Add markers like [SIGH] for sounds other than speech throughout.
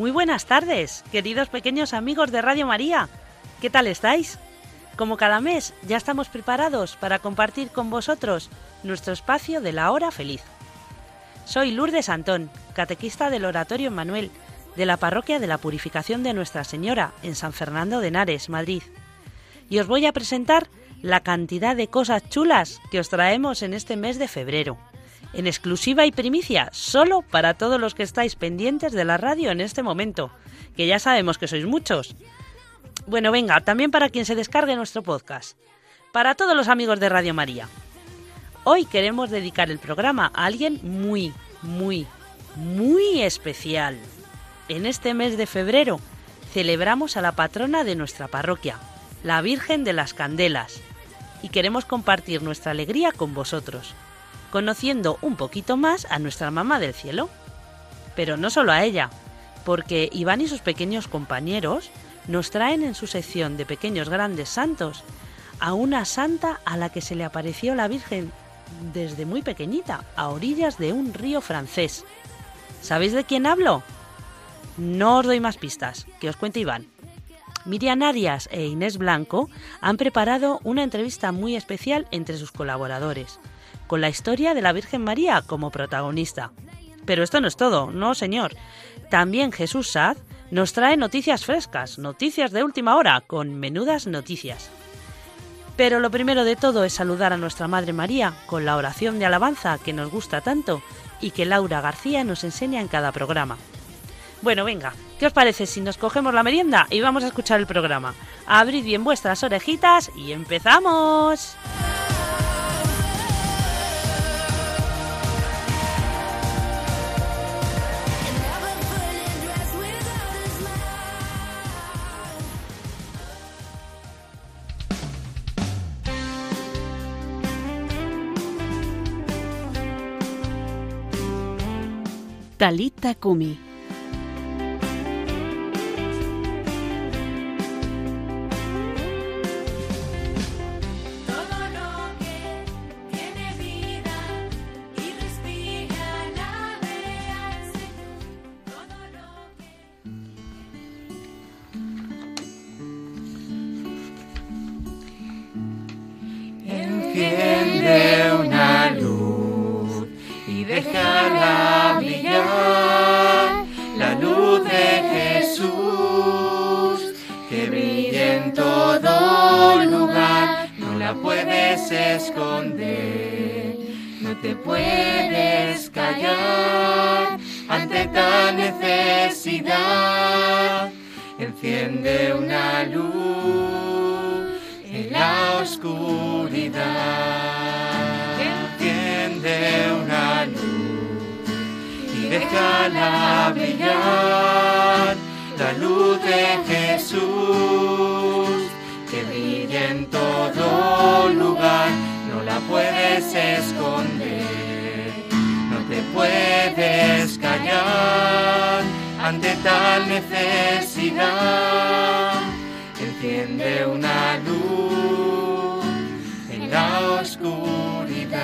Muy buenas tardes, queridos pequeños amigos de Radio María. ¿Qué tal estáis? Como cada mes, ya estamos preparados para compartir con vosotros nuestro espacio de la hora feliz. Soy Lourdes Antón, catequista del Oratorio Manuel, de la Parroquia de la Purificación de Nuestra Señora, en San Fernando de Henares, Madrid. Y os voy a presentar la cantidad de cosas chulas que os traemos en este mes de febrero en exclusiva y primicia, solo para todos los que estáis pendientes de la radio en este momento, que ya sabemos que sois muchos. Bueno, venga, también para quien se descargue nuestro podcast. Para todos los amigos de Radio María. Hoy queremos dedicar el programa a alguien muy, muy, muy especial. En este mes de febrero celebramos a la patrona de nuestra parroquia, la Virgen de las Candelas, y queremos compartir nuestra alegría con vosotros conociendo un poquito más a nuestra mamá del cielo. Pero no solo a ella, porque Iván y sus pequeños compañeros nos traen en su sección de pequeños grandes santos a una santa a la que se le apareció la Virgen desde muy pequeñita, a orillas de un río francés. ¿Sabéis de quién hablo? No os doy más pistas, que os cuente Iván. Miriam Arias e Inés Blanco han preparado una entrevista muy especial entre sus colaboradores con la historia de la Virgen María como protagonista. Pero esto no es todo, no señor. También Jesús Saz nos trae noticias frescas, noticias de última hora, con menudas noticias. Pero lo primero de todo es saludar a nuestra Madre María con la oración de alabanza que nos gusta tanto y que Laura García nos enseña en cada programa. Bueno, venga, ¿qué os parece si nos cogemos la merienda y vamos a escuchar el programa? Abrid bien vuestras orejitas y empezamos. Talita Kumi. Tal necesidad. Enciende una luz en la oscuridad. Enciende una luz y déjala brillar, la luz de Jesús, que brilla en todo lugar, no la puedes esconder, puedes callar ante tal necesidad. Enciende una luz en la oscuridad.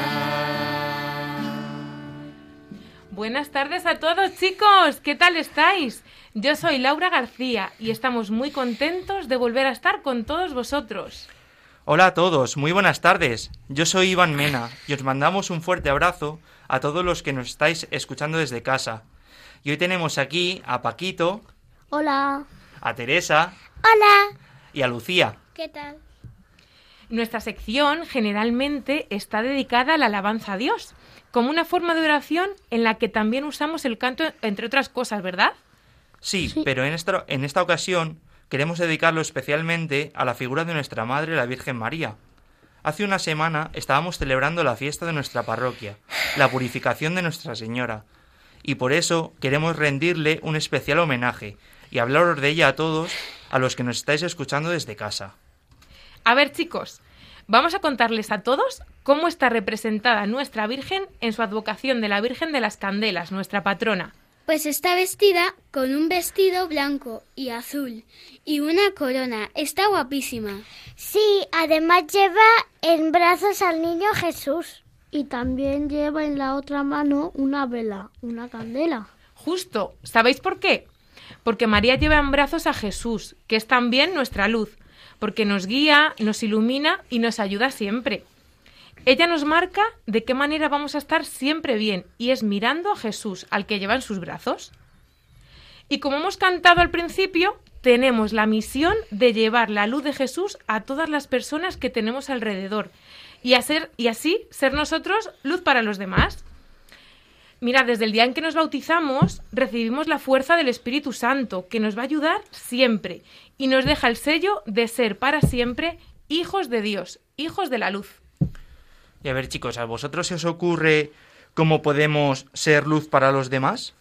Buenas tardes a todos chicos, ¿qué tal estáis? Yo soy Laura García y estamos muy contentos de volver a estar con todos vosotros. Hola a todos, muy buenas tardes. Yo soy Iván Mena y os mandamos un fuerte abrazo a todos los que nos estáis escuchando desde casa. Y hoy tenemos aquí a Paquito, Hola. a Teresa Hola. y a Lucía. ¿Qué tal? Nuestra sección generalmente está dedicada a la alabanza a Dios, como una forma de oración en la que también usamos el canto, entre otras cosas, ¿verdad? Sí, Sí. pero en esta, en esta ocasión queremos dedicarlo especialmente a la figura de nuestra Madre, la Virgen María. Hace una semana estábamos celebrando la fiesta de nuestra parroquia, la purificación de Nuestra Señora, y por eso queremos rendirle un especial homenaje y hablaros de ella a todos, a los que nos estáis escuchando desde casa. A ver, chicos, vamos a contarles a todos cómo está representada nuestra Virgen en su advocación de la Virgen de las Candelas, nuestra patrona. Pues está vestida con un vestido blanco y azul y una corona. Está guapísima. Sí, además lleva en brazos al niño Jesús. Y también lleva en la otra mano una vela, una candela. Justo, ¿sabéis por qué? Porque María lleva en brazos a Jesús, que es también nuestra luz, porque nos guía, nos ilumina y nos ayuda siempre. Ella nos marca de qué manera vamos a estar siempre bien y es mirando a Jesús, al que lleva en sus brazos. Y como hemos cantado al principio, tenemos la misión de llevar la luz de Jesús a todas las personas que tenemos alrededor y, hacer, y así ser nosotros luz para los demás. Mira, desde el día en que nos bautizamos, recibimos la fuerza del Espíritu Santo, que nos va a ayudar siempre y nos deja el sello de ser para siempre hijos de Dios, hijos de la luz. Y a ver, chicos, ¿a vosotros se os ocurre cómo podemos ser luz para los demás?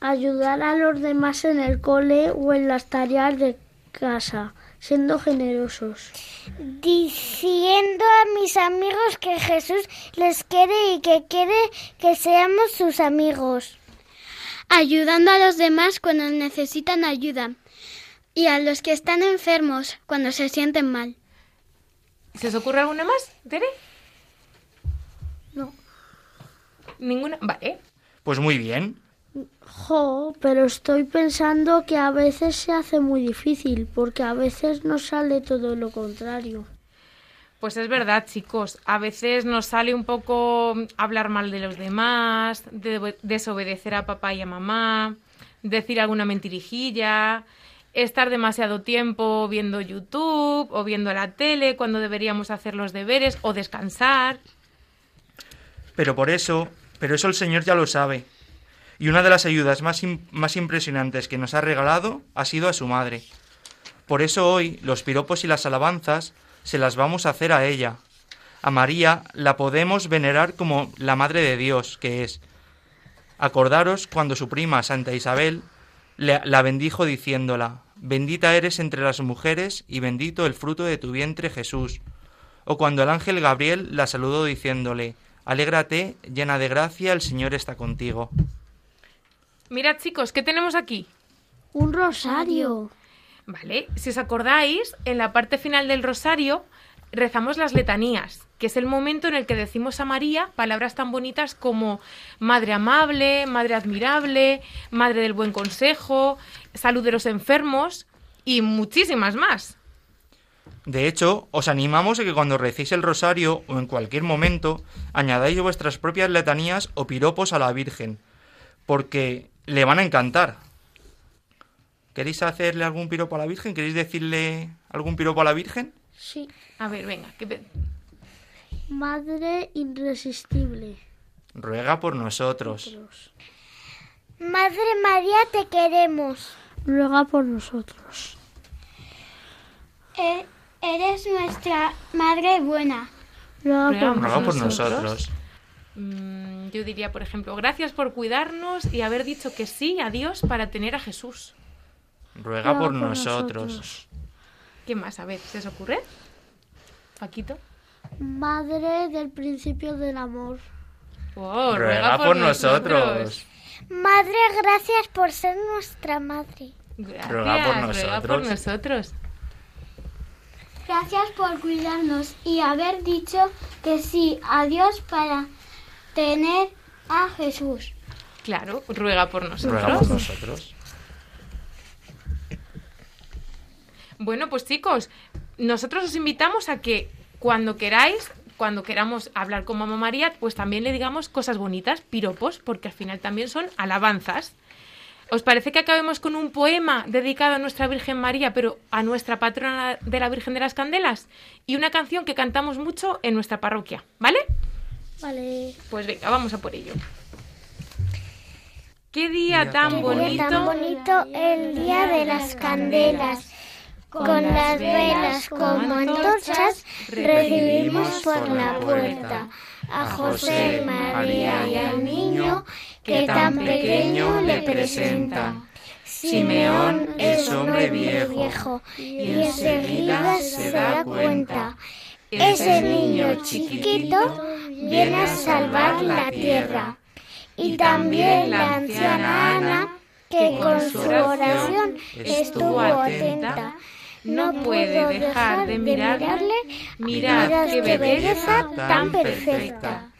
Ayudar a los demás en el cole o en las tareas de casa, siendo generosos. Diciendo a mis amigos que Jesús les quiere y que quiere que seamos sus amigos. Ayudando a los demás cuando necesitan ayuda y a los que están enfermos cuando se sienten mal. ¿Se os ocurre alguna más, Tere? No. ¿Ninguna? Vale. Pues muy bien. Jo, pero estoy pensando que a veces se hace muy difícil, porque a veces nos sale todo lo contrario. Pues es verdad, chicos. A veces nos sale un poco hablar mal de los demás, de- desobedecer a papá y a mamá, decir alguna mentirijilla, estar demasiado tiempo viendo YouTube o viendo la tele cuando deberíamos hacer los deberes o descansar. Pero por eso, pero eso el Señor ya lo sabe. Y una de las ayudas más, más impresionantes que nos ha regalado ha sido a su madre. Por eso hoy los piropos y las alabanzas se las vamos a hacer a ella. A María la podemos venerar como la Madre de Dios que es. Acordaros cuando su prima Santa Isabel le- la bendijo diciéndola, Bendita eres entre las mujeres y bendito el fruto de tu vientre Jesús. O cuando el ángel Gabriel la saludó diciéndole, Alégrate, llena de gracia, el Señor está contigo. Mirad, chicos, ¿qué tenemos aquí? Un rosario. Vale, si os acordáis, en la parte final del rosario rezamos las letanías, que es el momento en el que decimos a María palabras tan bonitas como Madre amable, Madre admirable, Madre del buen consejo, salud de los enfermos y muchísimas más. De hecho, os animamos a que cuando recéis el rosario o en cualquier momento añadáis vuestras propias letanías o piropos a la Virgen, porque le van a encantar. ¿Queréis hacerle algún piropo a la Virgen? ¿Queréis decirle algún piropo a la Virgen? Sí. A ver, venga, que pe- Madre irresistible. Ruega por nosotros. Madre María, te queremos. Ruega por nosotros. E- eres nuestra madre buena. Ruega Ruega por por Ruega por nosotros. Mm, yo diría, por ejemplo, gracias por cuidarnos y haber dicho que sí a Dios para tener a Jesús. Ruega por Ruega por nosotros. ¿Qué más? A ver, ¿se os ocurre? Paquito. Madre del principio del amor. Oh, Ruega por nosotros. Madre, gracias por ser nuestra madre. Gracias, Ruega por ruega por nosotros. nosotros. Gracias por cuidarnos y haber dicho que sí a Dios para tener a Jesús. Claro, ruega por nosotros. Ruega por nosotros. Bueno, pues chicos, nosotros os invitamos a que cuando queráis, cuando queramos hablar con Mamá María, pues también le digamos cosas bonitas, piropos, porque al final también son alabanzas. ¿Os parece que acabemos con un poema dedicado a nuestra Virgen María, pero a nuestra patrona de la Virgen de las Candelas? Y una canción que cantamos mucho en nuestra parroquia, ¿vale? Vale. Pues venga, vamos a por ello. Qué día Día tan tan Qué día bonito. tan bonito el día de las candelas. Con las velas como antorchas recibimos por la puerta a José, María y al niño que tan pequeño le presentan. Simeón es hombre viejo y enseguida se da cuenta. Ese niño chiquito viene a salvar la tierra. Y también la anciana Ana, que con su oración estuvo atenta. No puedo dejar de mirarle, mirad qué belleza tan perfecta.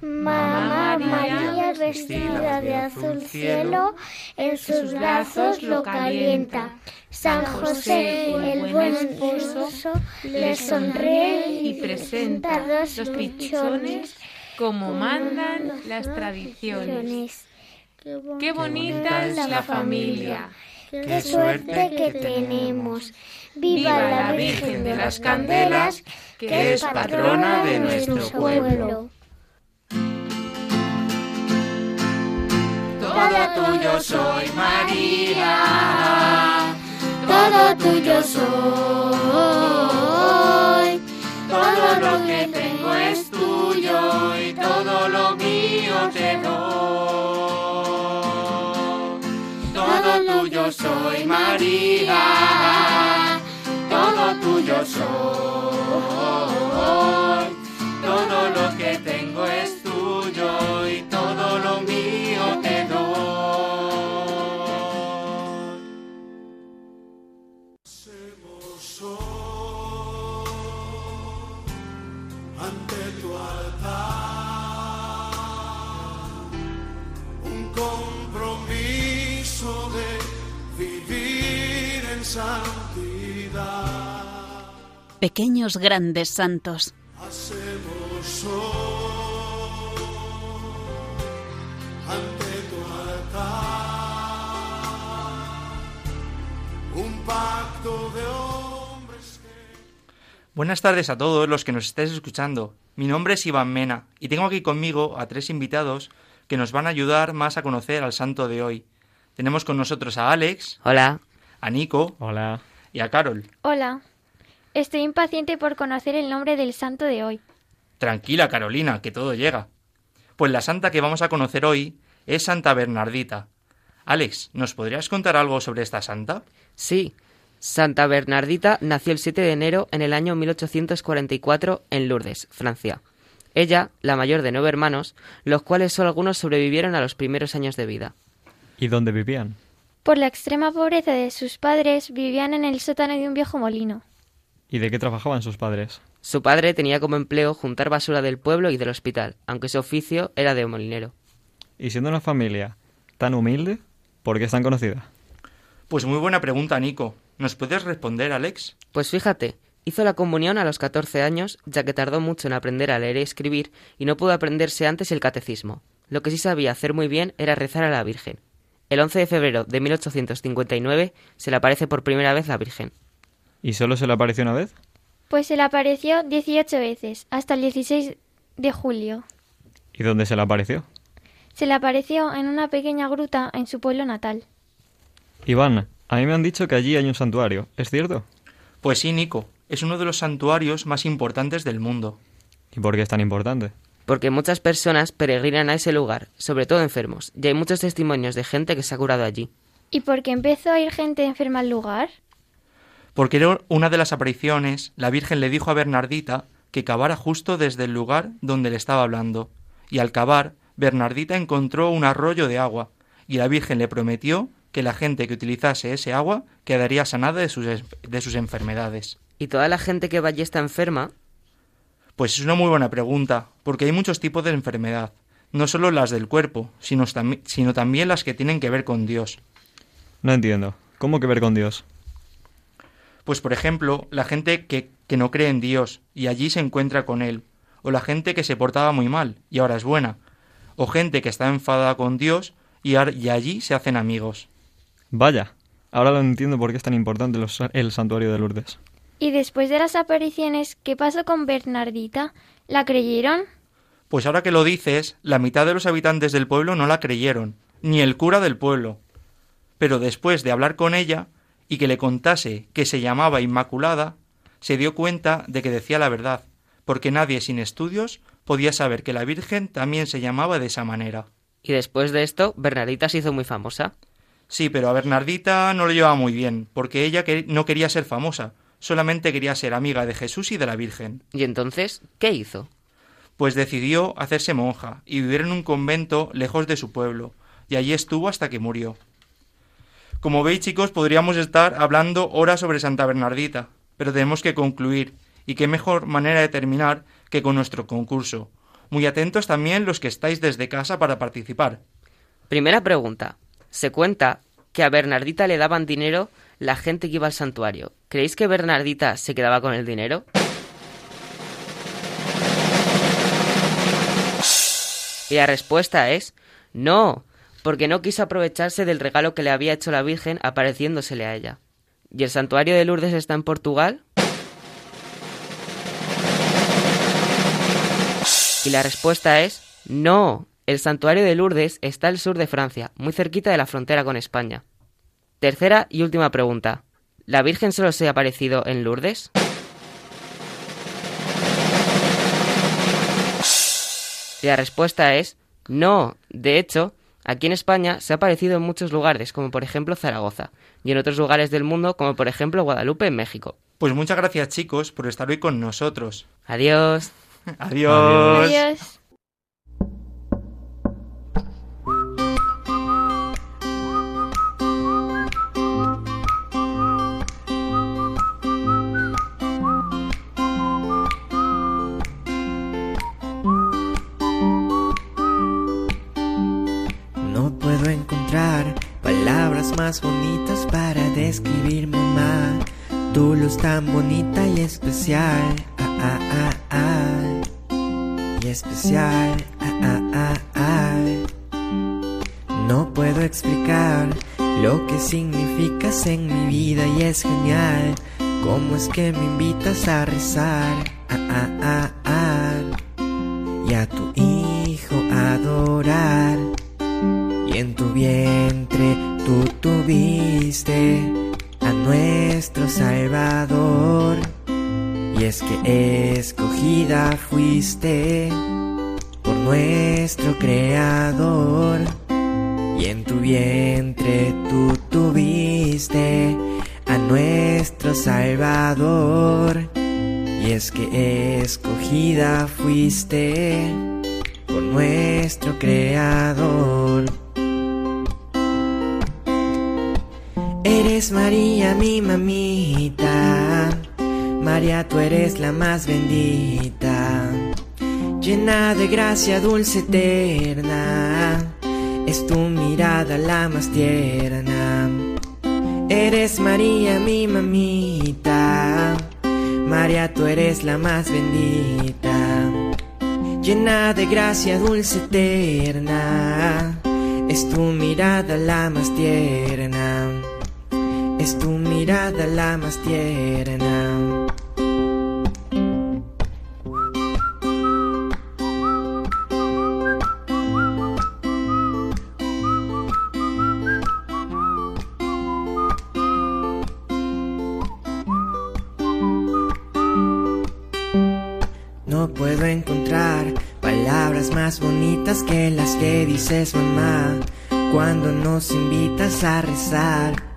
Mamá María vestida de azul cielo, en sus brazos lo calienta. San José, el buen esposo, le sonríe y presenta dos pichones como mandan las tradiciones. Qué bonita es la familia. Qué suerte que tenemos. Viva la Virgen de las Candelas, que es patrona de nuestro pueblo. Todo tuyo soy, María. Todo tuyo soy. Todo lo que tengo es tuyo y todo lo mío te doy. Soy, María. Todo tuyo soy. Pequeños grandes santos. Hacemos hoy ante tu altar un pacto de hombres que Buenas tardes a todos los que nos estéis escuchando. Mi nombre es Iván Mena y tengo aquí conmigo a tres invitados que nos van a ayudar más a conocer al santo de hoy. Tenemos con nosotros a Alex, Hola. a Nico Hola. y a Carol. Hola. Estoy impaciente por conocer el nombre del santo de hoy. Tranquila, Carolina, que todo llega. Pues la santa que vamos a conocer hoy es Santa Bernardita. Alex, ¿nos podrías contar algo sobre esta santa? Sí. Santa Bernardita nació el 7 de enero en el año 1844 en Lourdes, Francia. Ella, la mayor de nueve hermanos, los cuales solo algunos sobrevivieron a los primeros años de vida. ¿Y dónde vivían? Por la extrema pobreza de sus padres, vivían en el sótano de un viejo molino. ¿Y de qué trabajaban sus padres? Su padre tenía como empleo juntar basura del pueblo y del hospital, aunque su oficio era de molinero. Y siendo una familia tan humilde, ¿por qué es tan conocida? Pues muy buena pregunta, Nico. ¿Nos puedes responder, Alex? Pues fíjate, hizo la comunión a los 14 años, ya que tardó mucho en aprender a leer y escribir y no pudo aprenderse antes el catecismo. Lo que sí sabía hacer muy bien era rezar a la Virgen. El 11 de febrero de 1859 se le aparece por primera vez la Virgen. ¿Y solo se le apareció una vez? Pues se le apareció 18 veces, hasta el 16 de julio. ¿Y dónde se le apareció? Se le apareció en una pequeña gruta en su pueblo natal. Iván, a mí me han dicho que allí hay un santuario. ¿Es cierto? Pues sí, Nico. Es uno de los santuarios más importantes del mundo. ¿Y por qué es tan importante? Porque muchas personas peregrinan a ese lugar, sobre todo enfermos, y hay muchos testimonios de gente que se ha curado allí. ¿Y por qué empezó a ir gente enferma al lugar? Porque era una de las apariciones, la Virgen le dijo a Bernardita que cavara justo desde el lugar donde le estaba hablando. Y al cavar, Bernardita encontró un arroyo de agua, y la Virgen le prometió que la gente que utilizase ese agua quedaría sanada de sus, de sus enfermedades. ¿Y toda la gente que va allí está enferma? Pues es una muy buena pregunta, porque hay muchos tipos de enfermedad, no solo las del cuerpo, sino, sino también las que tienen que ver con Dios. No entiendo. ¿Cómo que ver con Dios? Pues por ejemplo, la gente que, que no cree en Dios y allí se encuentra con Él, o la gente que se portaba muy mal y ahora es buena, o gente que está enfadada con Dios y, allí se hacen amigos. Vaya. Ahora lo entiendo por qué es tan importante los- el santuario de Lourdes. Y después de las apariciones, ¿qué pasó con Bernardita? ¿La creyeron? Pues ahora que lo dices, la mitad de los habitantes del pueblo no la creyeron, ni el cura del pueblo. Pero después de hablar con ella, y que le contase que se llamaba Inmaculada, se dio cuenta de que decía la verdad, porque nadie sin estudios podía saber que la Virgen también se llamaba de esa manera. Y después de esto, Bernardita se hizo muy famosa. Sí, pero a Bernardita no lo llevaba muy bien, porque ella no quería ser famosa, solamente quería ser amiga de Jesús y de la Virgen. ¿Y entonces qué hizo? Pues decidió hacerse monja y vivir en un convento lejos de su pueblo, y allí estuvo hasta que murió. Como veis, chicos, podríamos estar hablando horas sobre Santa Bernardita, pero tenemos que concluir, y qué mejor manera de terminar que con nuestro concurso. Muy atentos también los que estáis desde casa para participar. Primera pregunta. Se cuenta que a Bernardita le daban dinero la gente que iba al santuario. ¿Creéis que Bernardita se quedaba con el dinero? Y la respuesta es no, porque no quiso aprovecharse del regalo que le había hecho la Virgen apareciéndosele a ella. ¿Y el santuario de Lourdes está en Portugal? Y la respuesta es no. El santuario de Lourdes está al sur de Francia, muy cerquita de la frontera con España. Tercera y última pregunta. ¿La Virgen solo se ha aparecido en Lourdes? Y la respuesta es no. De hecho, aquí en España se ha aparecido en muchos lugares, como por ejemplo Zaragoza, y en otros lugares del mundo, como por ejemplo Guadalupe en México. Pues muchas gracias, chicos, por estar hoy con nosotros. Adiós. [LAUGHS] Adiós. Adiós. Más bonitas para describir mamá. Tu luz tan bonita y especial. Ah, ah, ah, ah. Y especial. Ah, ah, ah, ah. No puedo explicar lo que significas en mi vida y es genial. ¿Cómo es que me invitas a rezar? Ah, ah, ah, ah. Y a tu hijo adorar y en tu vientre tú tuviste a nuestro Salvador. Y es que escogida fuiste por nuestro Creador. Y en tu vientre tú tuviste a nuestro Salvador. Y es que escogida fuiste por nuestro Creador. Eres María, mi mamita. María, tú eres la más bendita. Llena de gracia dulce eterna. Es tu mirada la más tierna. Eres María, mi mamita. María, tú eres la más bendita. Llena de gracia dulce eterna. Es tu mirada la más tierna. Es tu mirada la más tierna. No puedo encontrar palabras más bonitas que las que dices mamá cuando nos invitas a rezar,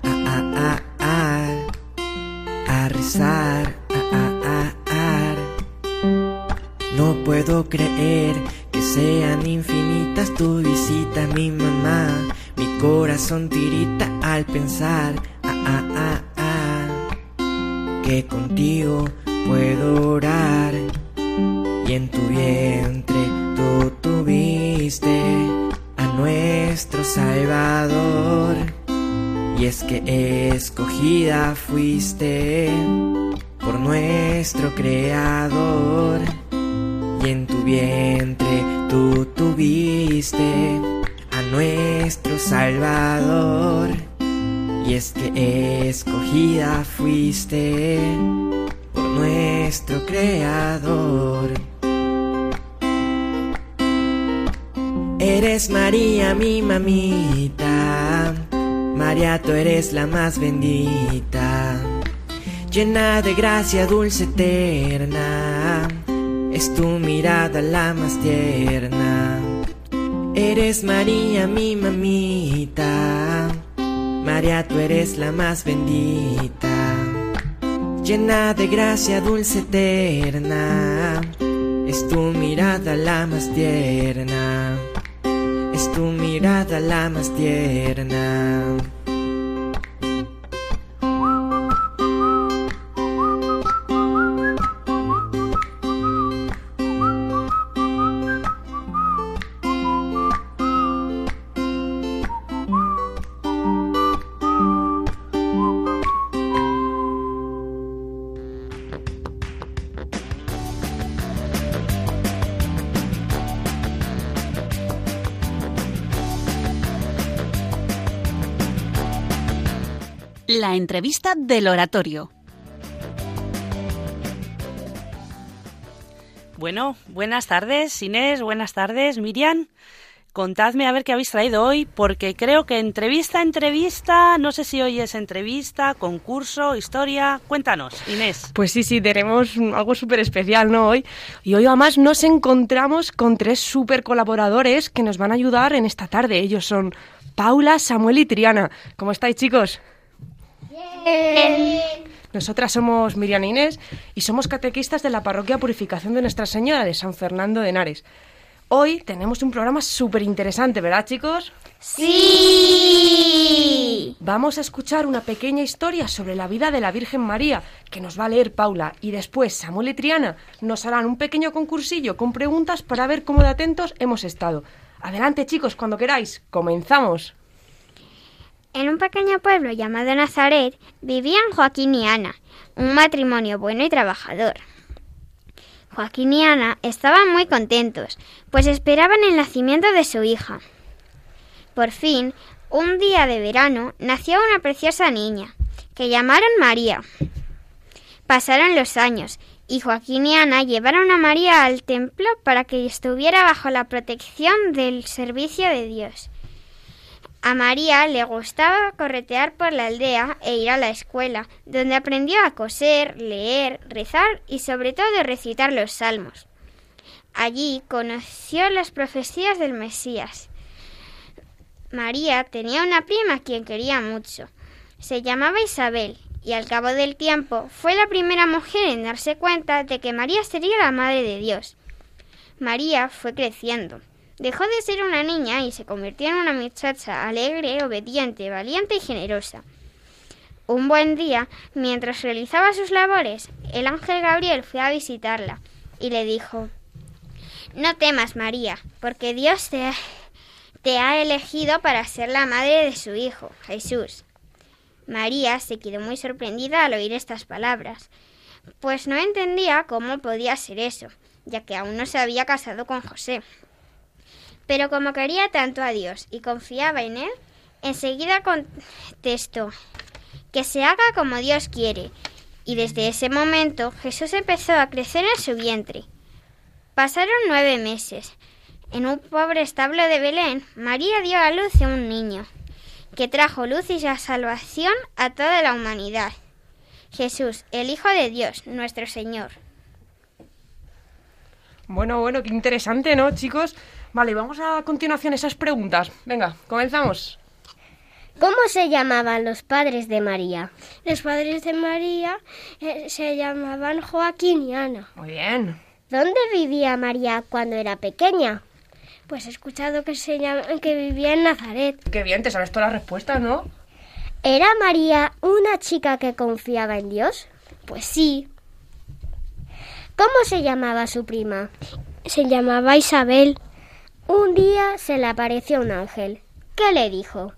mi mamá, mi corazón tirita al pensar, ah, ah, ah, ah, que contigo puedo orar y en tu vientre tú tuviste a nuestro Salvador. Y es que escogida fuiste por nuestro Creador. Y en tu vientre tú tuviste a nuestro Salvador. Y es que escogida fuiste por nuestro Creador. Eres María, mi mamita. María, tú eres la más bendita, llena de gracia dulce eterna. Es tu mirada la más tierna. Eres María, mi mamita. María, tú eres la más bendita, llena de gracia dulce eterna. Es tu mirada la más tierna. Es tu mirada la más tierna. La entrevista del oratorio. Bueno, buenas tardes, Inés, buenas tardes, Miriam. Contadme a ver qué habéis traído hoy, porque creo que entrevista, entrevista, no sé si hoy es entrevista, concurso, historia. Cuéntanos, Inés. Pues sí, sí, tenemos algo súper especial, ¿no? Hoy. Y hoy además nos encontramos con tres súper colaboradores que nos van a ayudar en esta tarde. Ellos son Paula, Samuel y Triana. ¿Cómo estáis, chicos? Nosotras somos Miriam e Inés y somos catequistas de la Parroquia Purificación de Nuestra Señora de San Fernando de Henares. Hoy tenemos un programa súper interesante, ¿verdad, chicos? Sí. Vamos a escuchar una pequeña historia sobre la vida de la Virgen María, que nos va a leer Paula, y después Samuel y Triana nos harán un pequeño concursillo con preguntas para ver cómo de atentos hemos estado. Adelante, chicos, cuando queráis. Comenzamos. En un pequeño pueblo llamado Nazaret vivían Joaquín y Ana, un matrimonio bueno y trabajador. Joaquín y Ana estaban muy contentos, pues esperaban el nacimiento de su hija. Por fin, un día de verano, nació una preciosa niña, que llamaron María. Pasaron los años, y Joaquín y Ana llevaron a María al templo para que estuviera bajo la protección del servicio de Dios. A María le gustaba corretear por la aldea e ir a la escuela, donde aprendió a coser, leer, rezar y sobre todo recitar los salmos. Allí conoció las profecías del Mesías. María tenía una prima a quien quería mucho. Se llamaba Isabel y al cabo del tiempo fue la primera mujer en darse cuenta de que María sería la Madre de Dios. María fue creciendo. Dejó de ser una niña y se convirtió en una muchacha alegre, obediente, valiente y generosa. Un buen día, mientras realizaba sus labores, el ángel Gabriel fue a visitarla y le dijo No temas, María, porque Dios te, te ha elegido para ser la madre de su Hijo, Jesús. María se quedó muy sorprendida al oír estas palabras, pues no entendía cómo podía ser eso, ya que aún no se había casado con José. Pero como quería tanto a Dios y confiaba en Él, enseguida contestó, que se haga como Dios quiere. Y desde ese momento Jesús empezó a crecer en su vientre. Pasaron nueve meses. En un pobre establo de Belén, María dio a luz a un niño, que trajo luz y salvación a toda la humanidad. Jesús, el Hijo de Dios, nuestro Señor. Bueno, bueno, qué interesante, ¿no, chicos? Vale, vamos a continuación esas preguntas. Venga, comenzamos. ¿Cómo se llamaban los padres de María? Los padres de María eh, se llamaban Joaquín y Ana. Muy bien. ¿Dónde vivía María cuando era pequeña? Pues he escuchado que, se llama, que vivía en Nazaret. Qué bien, te sabes todas las respuestas, ¿no? ¿Era María una chica que confiaba en Dios? Pues sí. ¿Cómo se llamaba su prima? Se llamaba Isabel. Un día se le apareció un ángel. ¿Qué le dijo?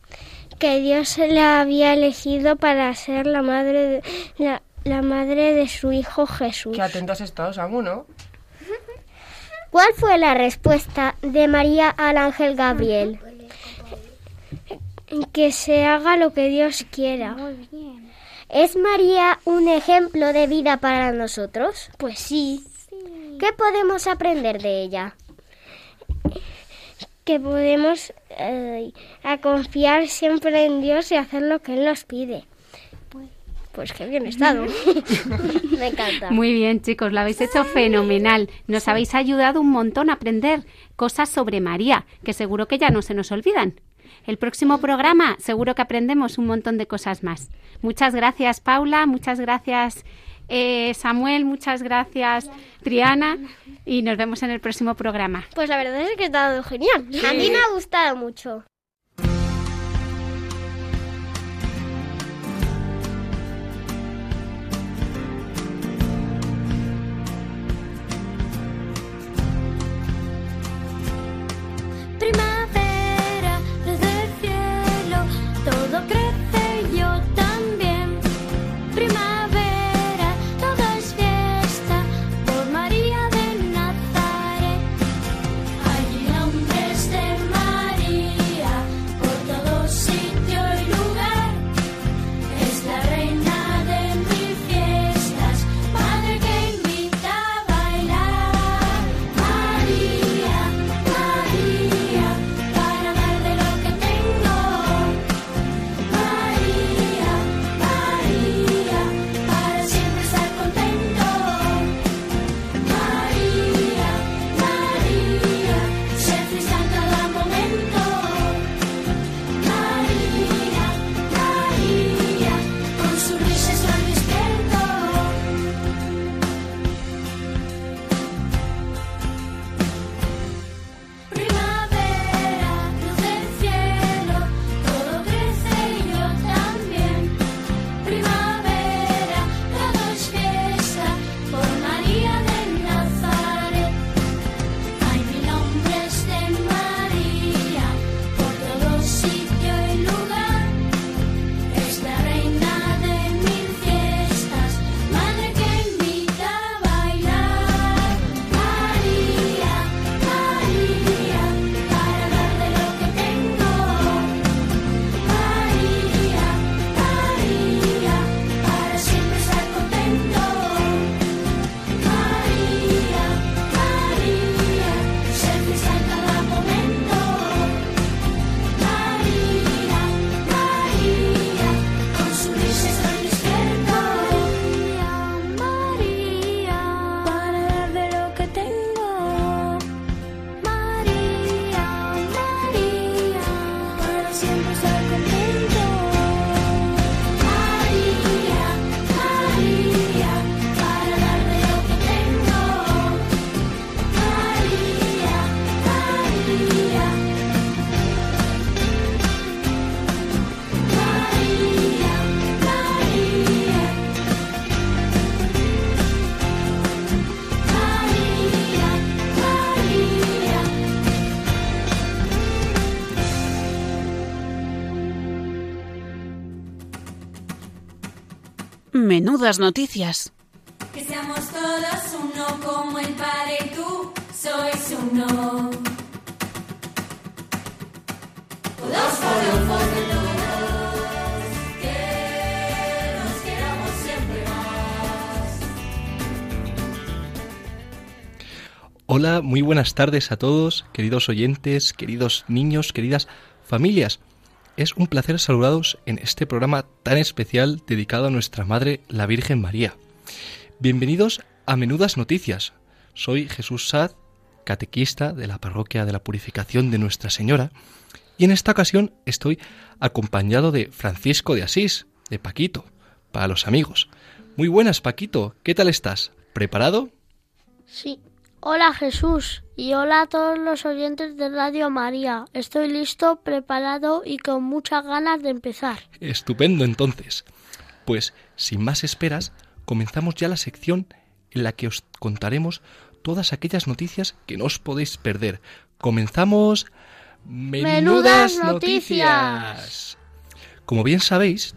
Que Dios la había elegido para ser la madre de, la, la madre de su hijo Jesús. Qué atentos estás, Samu, ¿no? ¿Cuál fue la respuesta de María al ángel Gabriel? Que se haga lo que Dios quiera. ¿Es María un ejemplo de vida para nosotros? Pues sí. ¿Qué podemos aprender de ella? Que podemos eh, a confiar siempre en Dios y hacer lo que Él nos pide. Pues qué bien estado. [LAUGHS] Me encanta. Muy bien, chicos, lo habéis hecho fenomenal. Nos habéis ayudado un montón a aprender cosas sobre María, que seguro que ya no se nos olvidan. El próximo programa seguro que aprendemos un montón de cosas más. Muchas gracias, Paula, muchas gracias, eh, Samuel, muchas gracias, Triana, y nos vemos en el próximo programa. Pues la verdad es que ha dado genial. A mí me ha gustado mucho. Menudas noticias. Que seamos todos uno como el Padre y tú sois uno. Todos por por de todos, que nos queramos siempre más. Hola, muy buenas tardes a todos, queridos oyentes, queridos niños, queridas familias. Es un placer saludaros en este programa tan especial dedicado a nuestra Madre, la Virgen María. Bienvenidos a Menudas Noticias. Soy Jesús Sad, catequista de la Parroquia de la Purificación de Nuestra Señora, y en esta ocasión estoy acompañado de Francisco de Asís, de Paquito, para los amigos. Muy buenas, Paquito, ¿qué tal estás? ¿Preparado? Sí. Hola Jesús y hola a todos los oyentes de Radio María. Estoy listo, preparado y con muchas ganas de empezar. Estupendo entonces. Pues, sin más esperas, comenzamos ya la sección en la que os contaremos todas aquellas noticias que no os podéis perder. Comenzamos... Menudas noticias. Como bien sabéis,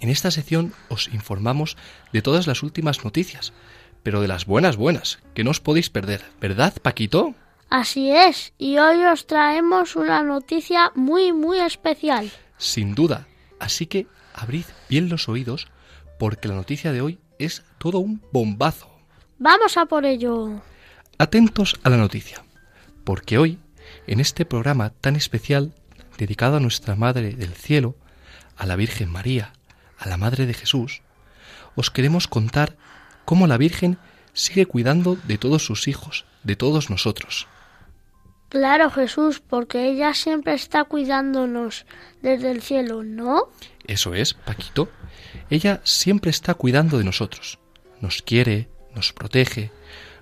en esta sección os informamos de todas las últimas noticias, pero de las buenas buenas, que no os podéis perder, ¿verdad, Paquito? Así es, y hoy os traemos una noticia muy, muy especial. Sin duda. Así que abrid bien los oídos, porque la noticia de hoy es todo un bombazo. Vamos a por ello. Atentos a la noticia, porque hoy en este programa tan especial dedicado a nuestra Madre del Cielo, a la Virgen María, a la Madre de Jesús, os queremos contar cómo la Virgen sigue cuidando de todos sus hijos, de todos nosotros. Claro, Jesús, porque ella siempre está cuidándonos desde el cielo, ¿no? Eso es, Paquito. Ella siempre está cuidando de nosotros. Nos quiere, nos protege,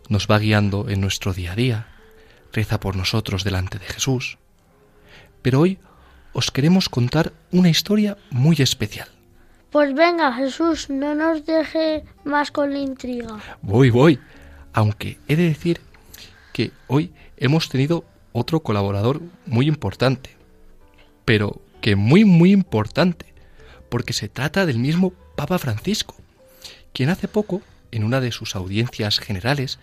nos va guiando en nuestro día a día, reza por nosotros delante de Jesús. Pero hoy os queremos contar una historia muy especial. Pues venga, Jesús, no nos deje más con la intriga. Voy, voy. Aunque he de decir que hoy hemos tenido otro colaborador muy importante. Pero que muy, muy importante. Porque se trata del mismo Papa Francisco, quien hace poco, en una de sus audiencias generales,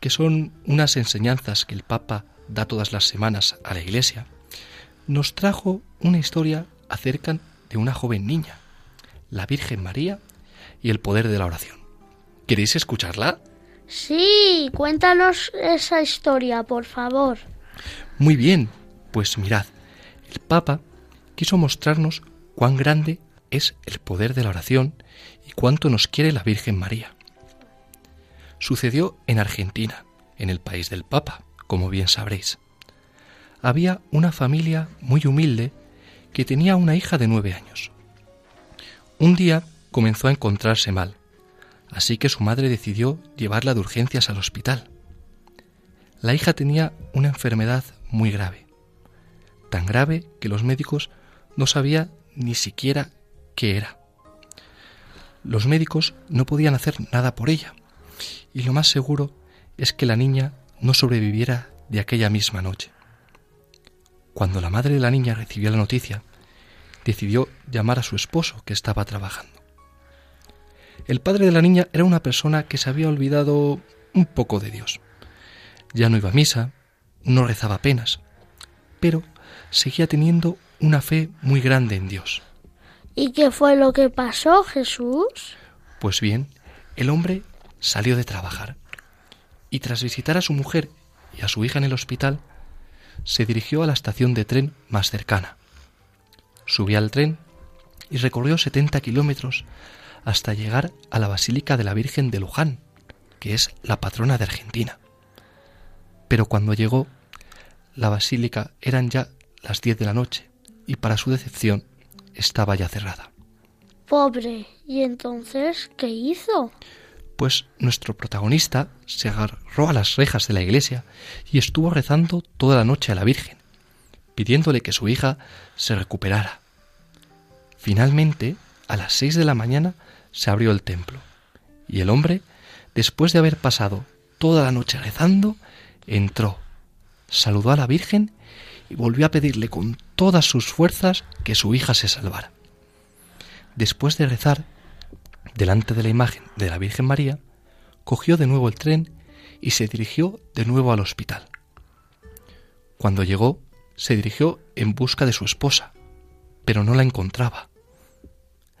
que son unas enseñanzas que el Papa da todas las semanas a la Iglesia, nos trajo una historia acerca de una joven niña, la Virgen María y el poder de la oración. ¿Queréis escucharla? Sí, cuéntanos esa historia, por favor. Muy bien, pues mirad, el Papa quiso mostrarnos cuán grande es el poder de la oración y cuánto nos quiere la Virgen María. Sucedió en Argentina, en el país del Papa, como bien sabréis. Había una familia muy humilde que tenía una hija de nueve años. Un día comenzó a encontrarse mal, así que su madre decidió llevarla de urgencias al hospital. La hija tenía una enfermedad muy grave, tan grave que los médicos no sabían ni siquiera qué era. Los médicos no podían hacer nada por ella, y lo más seguro es que la niña no sobreviviera de aquella misma noche. Cuando la madre de la niña recibió la noticia, decidió llamar a su esposo que estaba trabajando. El padre de la niña era una persona que se había olvidado un poco de Dios. Ya no iba a misa, no rezaba apenas, pero seguía teniendo una fe muy grande en Dios. ¿Y qué fue lo que pasó, Jesús? Pues bien, el hombre salió de trabajar y tras visitar a su mujer y a su hija en el hospital, se dirigió a la estación de tren más cercana. Subió al tren y recorrió 70 kilómetros hasta llegar a la Basílica de la Virgen de Luján, que es la patrona de Argentina. Pero cuando llegó, la basílica eran ya las 10 de la noche y para su decepción estaba ya cerrada. Pobre, ¿y entonces qué hizo? Pues nuestro protagonista se agarró a las rejas de la iglesia y estuvo rezando toda la noche a la Virgen, pidiéndole que su hija se recuperara. Finalmente, a las seis de la mañana se abrió el templo y el hombre, después de haber pasado toda la noche rezando, entró, saludó a la Virgen y volvió a pedirle con todas sus fuerzas que su hija se salvara. Después de rezar delante de la imagen de la Virgen María, cogió de nuevo el tren y se dirigió de nuevo al hospital. Cuando llegó, se dirigió en busca de su esposa, pero no la encontraba.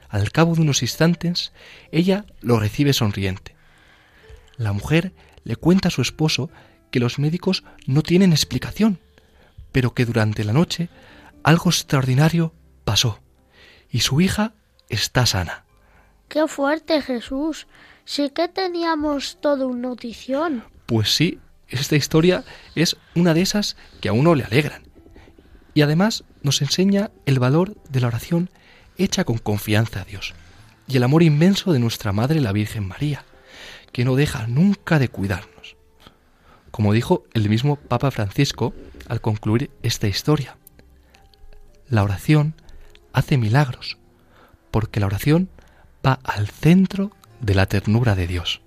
Al cabo de unos instantes, ella lo recibe sonriente. La mujer le cuenta a su esposo que los médicos no tienen explicación, pero que durante la noche algo extraordinario pasó y su hija está sana. Qué fuerte, Jesús. Sí que teníamos todo un notición. Pues sí, esta historia es una de esas que a uno le alegran. Y además nos enseña el valor de la oración hecha con confianza a Dios y el amor inmenso de nuestra Madre la Virgen María, que no deja nunca de cuidarnos. Como dijo el mismo Papa Francisco al concluir esta historia, la oración hace milagros, porque la oración va al centro de la ternura de Dios.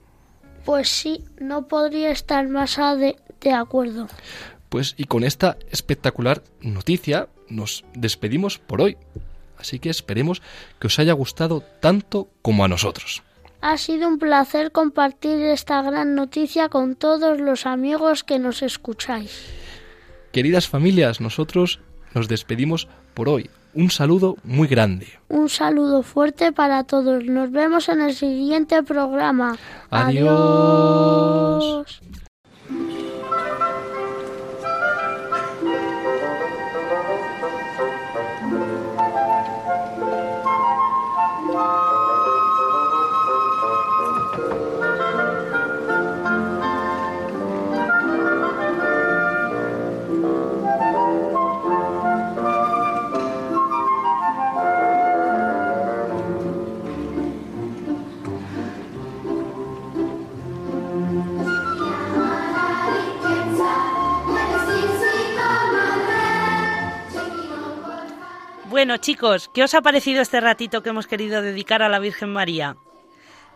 Pues sí, no podría estar más de, de acuerdo. Pues y con esta espectacular noticia nos despedimos por hoy. Así que esperemos que os haya gustado tanto como a nosotros. Ha sido un placer compartir esta gran noticia con todos los amigos que nos escucháis. Queridas familias, nosotros nos despedimos por hoy. Un saludo muy grande. Un saludo fuerte para todos. Nos vemos en el siguiente programa. Adiós. Adiós. Bueno, chicos, ¿qué os ha parecido este ratito que hemos querido dedicar a la Virgen María?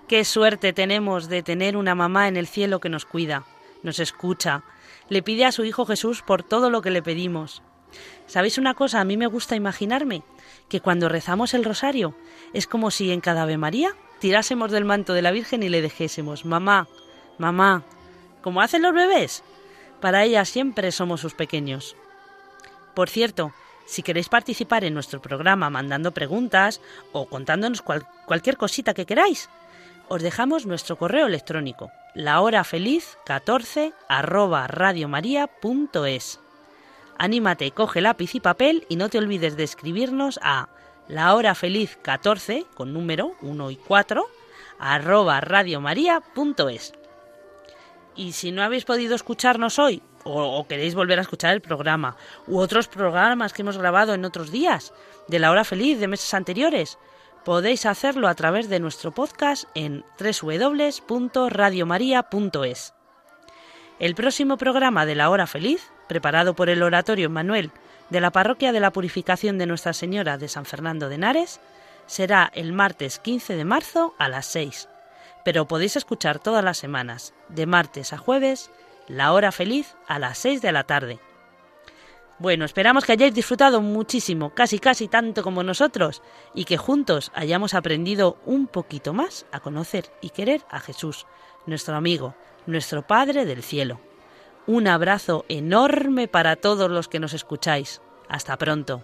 Qué suerte tenemos de tener una mamá en el cielo que nos cuida, nos escucha, le pide a su Hijo Jesús por todo lo que le pedimos. ¿Sabéis una cosa? A mí me gusta imaginarme que cuando rezamos el rosario es como si en cada Ave María tirásemos del manto de la Virgen y le dijésemos, mamá, mamá, como hacen los bebés. Para ella siempre somos sus pequeños. Por cierto, si queréis participar en nuestro programa mandando preguntas o contándonos cual- cualquier cosita que queráis, os dejamos nuestro correo electrónico, lahorafeliz14 arroba. Anímate, coge lápiz y papel y no te olvides de escribirnos a lahorafeliz14 con número 1 y 4 arroba. Y si no habéis podido escucharnos hoy o, queréis volver a escuchar el programa u otros programas que hemos grabado en otros días de la hora feliz de meses anteriores, podéis hacerlo a través de nuestro podcast en www.radiomaria.es. El próximo programa de la hora feliz, preparado por el oratorio Manuel de la Parroquia de la Purificación de Nuestra Señora de San Fernando de Henares, será el martes 15 de marzo a las 6 pero podéis escuchar todas las semanas, de martes a jueves, la hora feliz a las 6 de la tarde. Bueno, esperamos que hayáis disfrutado muchísimo, casi casi tanto como nosotros, y que juntos hayamos aprendido un poquito más a conocer y querer a Jesús, nuestro amigo, nuestro Padre del Cielo. Un abrazo enorme para todos los que nos escucháis. Hasta pronto.